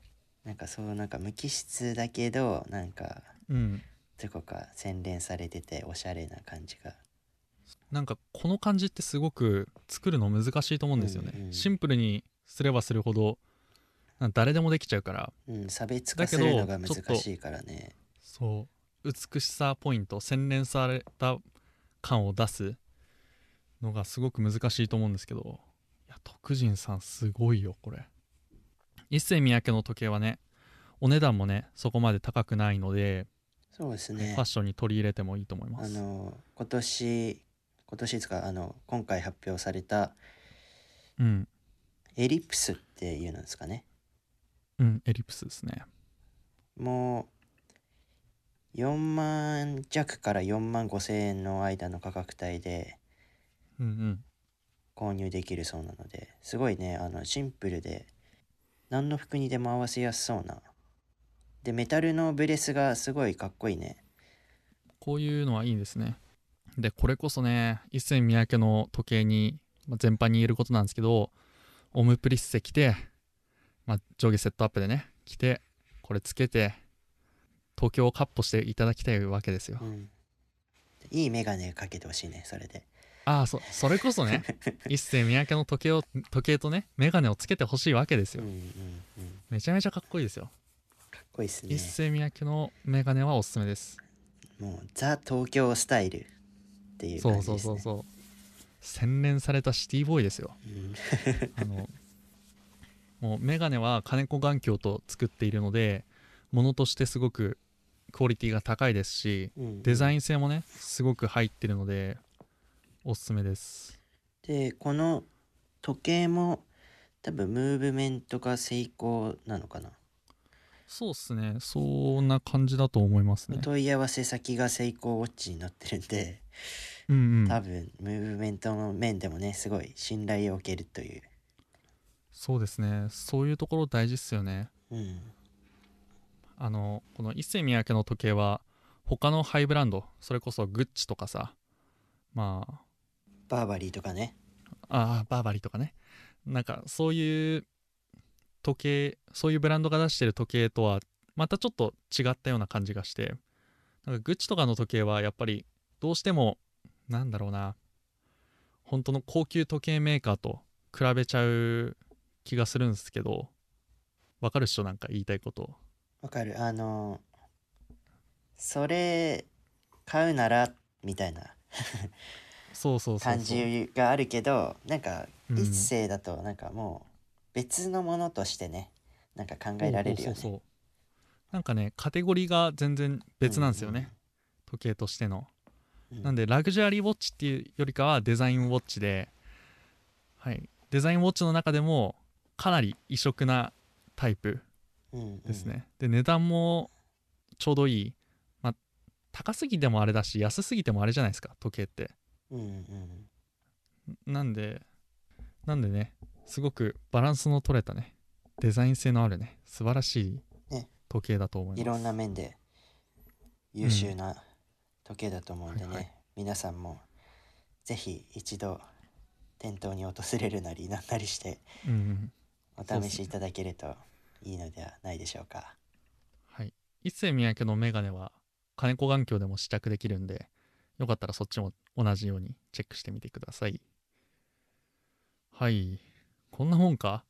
なんかそうなんか無機質だけどなんかうん。どこか洗練されてておしゃれな感じがなんかこの感じってすごく作るの難しいと思うんですよね、うんうんシンプルにすればするほど誰でもできちゃうから。うん差別化するのが難しいからね。そう美しさポイント洗練された感を出すのがすごく難しいと思うんですけど。いや徳人さんすごいよこれ。一世三宅の時計はねお値段もねそこまで高くないので、そうですね。ファッションに取り入れてもいいと思いまあすの今年今年ですかあの今回発表されたうん。エリプスっていうのですかね。うんエリプスですね。もう4万弱から4万5千円の間の価格帯でうんうん。購入できるそうなのですごいねあのシンプルで何の服にでも合わせやすそうな。でメタルのブレスがすごいかっこいいね。こういうのはいいんですね。で、これこそね、一世三宅の時計に、まあ、全般に言えることなんですけど、オムプリッセ着て、まあ、上下セットアップでね、着て、これつけて、東京をカッポしていただきたいわけですよう。んいいメガネかけてほしいねそれでああ、そ、それこそね、一世三宅の時計を、時計とね、メガネをつけてほしいわけですよ。うんうんうんめちゃめちゃかっこいいですよ。かっこいいっすね一世三宅のメガネはおすすめです。もうザ東京スタイルっていうそう感じですね。そうそうそう。洗練されたシティボーイですよ。うん。あのもうメガネは金子眼鏡と作っているのでものとしてすごくクオリティが高いですしうんデザイン性もねすごく入ってるのでおすすめです。でこの時計も多分ムーブメントが成功なのかな、そうっすね。そんな感じだと思いますおね問い合わせ先がセイコーウォッチになってるんでうんうん。多分ムーブメントの面でもねすごい信頼を受けるという。そうですね。そういうところ大事っすよね。うん。あのこの一世三宅の時計は他のハイブランドそれこそグッチとかさまあバーバリーとかね。ああバーバリーとかね。なんかそういう時計そういうブランドが出してる時計とはまたちょっと違ったような感じがして。なんかグッチとかの時計はやっぱりどうしてもなんだろうな。本当の高級時計メーカーと比べちゃう気がするんですけどわかるっしょ？なんか言いたいこと。わかる。あのそれ買うならみたいな。そうそうそう感じがあるけどなんかうん。一世だとなんかもう別のものとしてねなんか考えられるよね。そうそうそうなんかねカテゴリーが全然別なんですよね、時計としての。うんうんなんでラグジュアリーウォッチっていうよりかはデザインウォッチで、はい、デザインウォッチの中でもかなり異色なタイプうんうんですね、で値段もちょうどいい、まあ、高すぎてもあれだし安すぎてもあれじゃないですか時計って。うんうん。なんでなんでねすごくバランスの取れたねデザイン性のあるね素晴らしいね。時計だと思います、いろんな面で優秀な時計だと思うんでね、はいはい。皆さんもぜひ一度店頭に訪れるなりなんなりしてお試しいただけるといいのではないでしょうか。はい。一世三宅のメガネは金子眼鏡でも試着できるんでよかったらそっちも同じようにチェックしてみてください。はい。こんなもんか？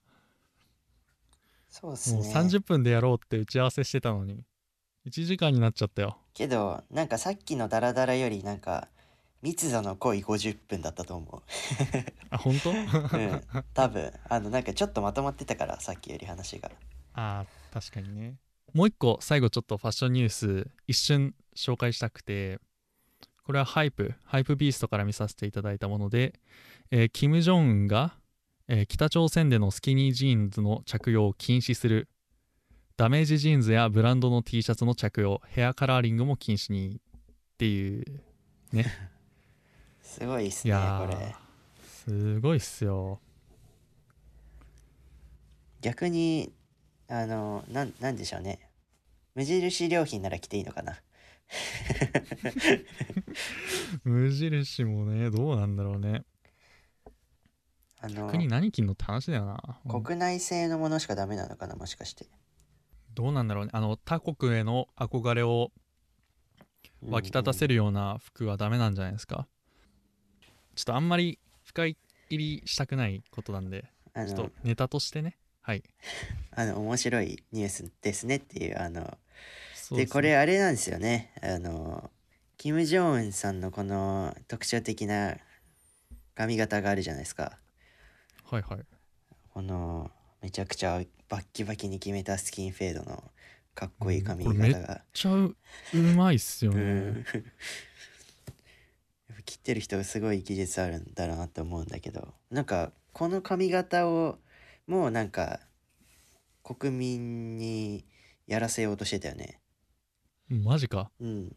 そうですもうね。30分でやろうって打ち合わせしてたのに1時間になっちゃったよ。けどなんかさっきのダラダラよりなんか密度の濃い50分だったと思あ本当？う。うん、多分。あのなんかちょっとまとまってたからさっきより話が。あー確かにね。もう一個最後ちょっとファッションニュース一瞬紹介したくてこれはハイプハイプビーストから見させていただいたもので、えーキム・ジョンウンが、えー北朝鮮でのスキニージーンズの着用を禁止するダメージジーンズやブランドの T シャツの着用ヘアカラーリングも禁止にっていう すごいっすいねこれ。すごいっすよ。逆にあのなんなんでしょうね。無印良品なら着ていいのかな。無印もねどうなんだろうね。あの国何着んのって話だよな。国内製のものしかダメなのかなもしかしてどうなんだろうね。あの他国への憧れを湧き立たせる、るような服はダメなんじゃないですか。ちょっとあんまり深入りしたくないことなんでちょっとネタとしてね。はい。あの面白いニュースですねっていうあのでこれあれなんですよね。あのキム・ジョンウンさんのこの特徴的な髪型があるじゃないですか。はいはい。このめちゃくちゃバッキバキに決めたスキンフェードのかっこいい髪うんこれめ型が、めっちゃううまいっすようねん、やっぱ切ってる人がすごい技術あるんだろうなって思うんだけど。なんかこの髪型をもうなんか国民にやらせようとしてたよね。マジか？うん。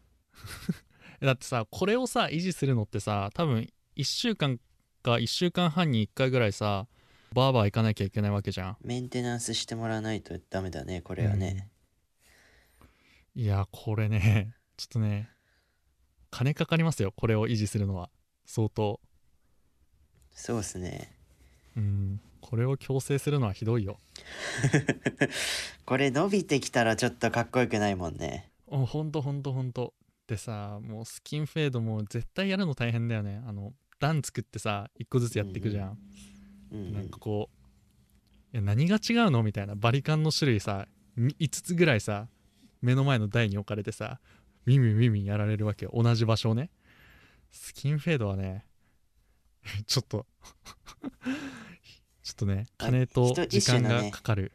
え だってさこれをさ維持するのってさ多分1週間か1週間半に1回ぐらいさバーバー行かなきゃいけないわけじゃん。メンテナンスしてもらわないとダメだねこれはね、いやこれね ちょっとね金かかりますよこれを維持するのは。相当。そうっすね。うん。これを強制するのはひどいよ。これ伸びてきたらちょっとかっこよくないもんね。おほんとほんとほんと。でさもうスキンフェードも絶対やるの大変だよね。あの段作ってさ一個ずつやっていくじゃん、うんうんなんかこういや何が違うのみたいなバリカンの種類さ5つぐらいさ目の前の台に置かれてさウィンウィンウィンウィンやられるわけよ。同じ場所をね。スキンフェードはね ちょっと ちょっとね金と人時間がかかる、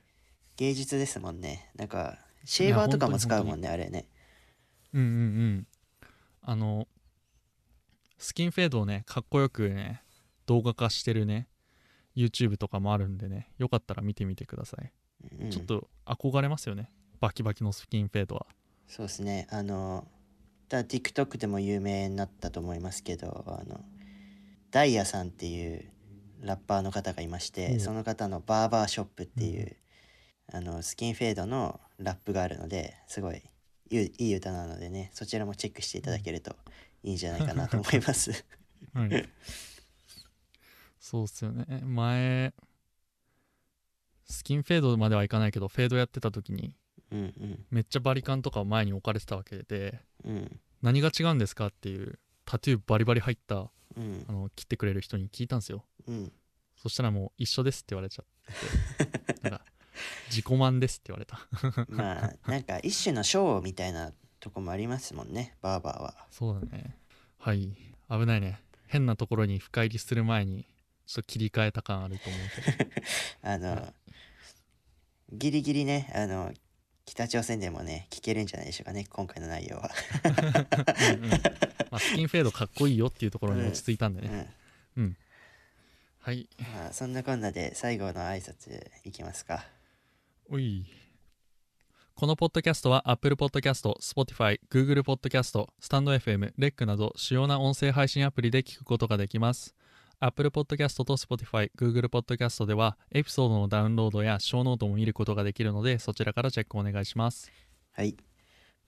芸術ですもんね。なんかシェーバーとかも使うもんねあれね。うんうんうん。あのスキンフェードをねかっこよくね動画化してるね YouTube とかもあるんでねよかったら見てみてください、うん。ちょっと憧れますよね。バキバキのスキンフェードは。そうですね。あのだ TikTok でも有名になったと思いますけどあのダイヤさんっていうラッパーの方がいまして、うん。その方のバーバーショップっていう、あのスキンフェードのラップがあるのですごいいいいい歌なのでねそちらもチェックしていただけるといいんじゃないかなと思います。はいそうっすよね。前スキンフェードまではいかないけどフェードやってた時にうんうん。めっちゃバリカンとかを前に置かれてたわけでうん。何が違うんですかっていうタトゥーバリバリ入ったうん。あの切ってくれる人に聞いたんですよ。うん。そしたらもう一緒ですって言われちゃって なんか自己満ですって言われた。まあなんか一種のショーみたいなとこもありますもんねバーバーは。そうだね。はい。危ないね。変なところに深入りする前にちょっと切り替えた感あると思うけど。あのギリギリねあの北朝鮮でもね聞けるんじゃないでしょうかね今回の内容は、うんうん。まあ、スキンフェードかっこいいよっていうところに落ち着いたんでうん。ねうん。はい。まあ、そんなこんなで最後の挨拶いきますか。おい。このポッドキャストは Apple Podcast、Spotify、Google Podcast、StandFM、REC など主要な音声配信アプリで聞くことができます。Apple Podcast と Spotify、Google Podcast ではエピソードのダウンロードやショーノートも見ることができるのでそちらからチェックお願いします。はい。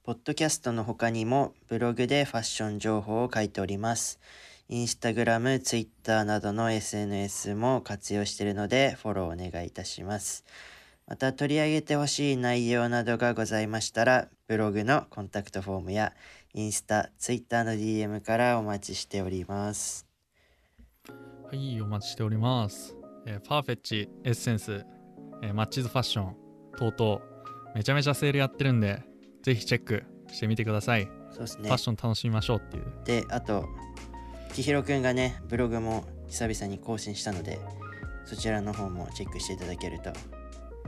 ポッドキャストの他にもブログでファッション情報を書いております。インスタグラム、ツイッターなどの SNS も活用しているのでフォローお願いいたします。また取り上げてほしい内容などがございましたら、ブログのコンタクトフォームやインスタ、ツイッターの DM からお待ちしております。はい、お待ちしております。えーパーフェッチ、エッセンス、えーマッチズファッション等々めちゃめちゃセールやってるんでぜひチェックしてみてください。そうですねファッ。ション楽しみましょうっていう。で、あと、千尋くんがね、ブログも久々に更新したので、そちらの方もチェックしていただけると。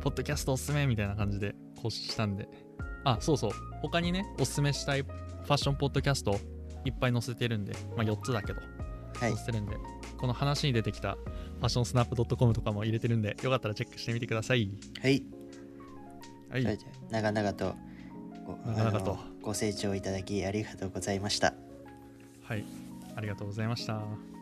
ポッドキャストおすすめみたいな感じで更新したんで。あ、そうそう。他にね、おすすめしたいファッションポッドキャストいっぱい載せてるんで、まあ4つだけど、はい載。せてるんで、この話に出てきたファッションスナップ .com とかも入れてるんで、よかったらチェックしてみてください。はい。はい。長々とご長々とご清聴いただきありがとうございました。はい。ありがとうございました。